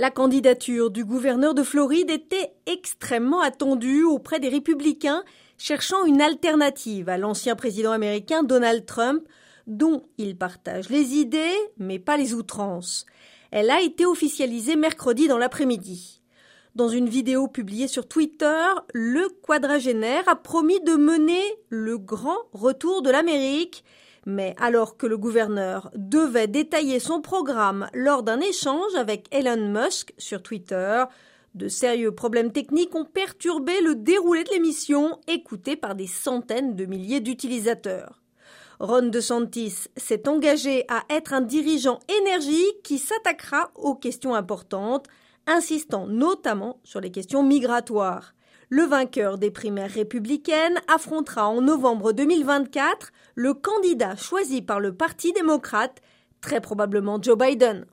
La candidature du gouverneur de Floride était extrêmement attendue auprès des républicains cherchant une alternative à l'ancien président américain Donald Trump, dont il partage les idées mais pas les outrances. Elle a été officialisée mercredi dans l'après-midi. Dans une vidéo publiée sur Twitter, le quadragénaire a promis de mener le grand retour de l'Amérique mais alors que le gouverneur devait détailler son programme lors d'un échange avec Elon Musk sur Twitter, de sérieux problèmes techniques ont perturbé le déroulé de l'émission, écoutée par des centaines de milliers d'utilisateurs. Ron DeSantis s'est engagé à être un dirigeant énergique qui s'attaquera aux questions importantes, insistant notamment sur les questions migratoires. Le vainqueur des primaires républicaines affrontera en novembre 2024 le candidat choisi par le Parti démocrate, très probablement Joe Biden.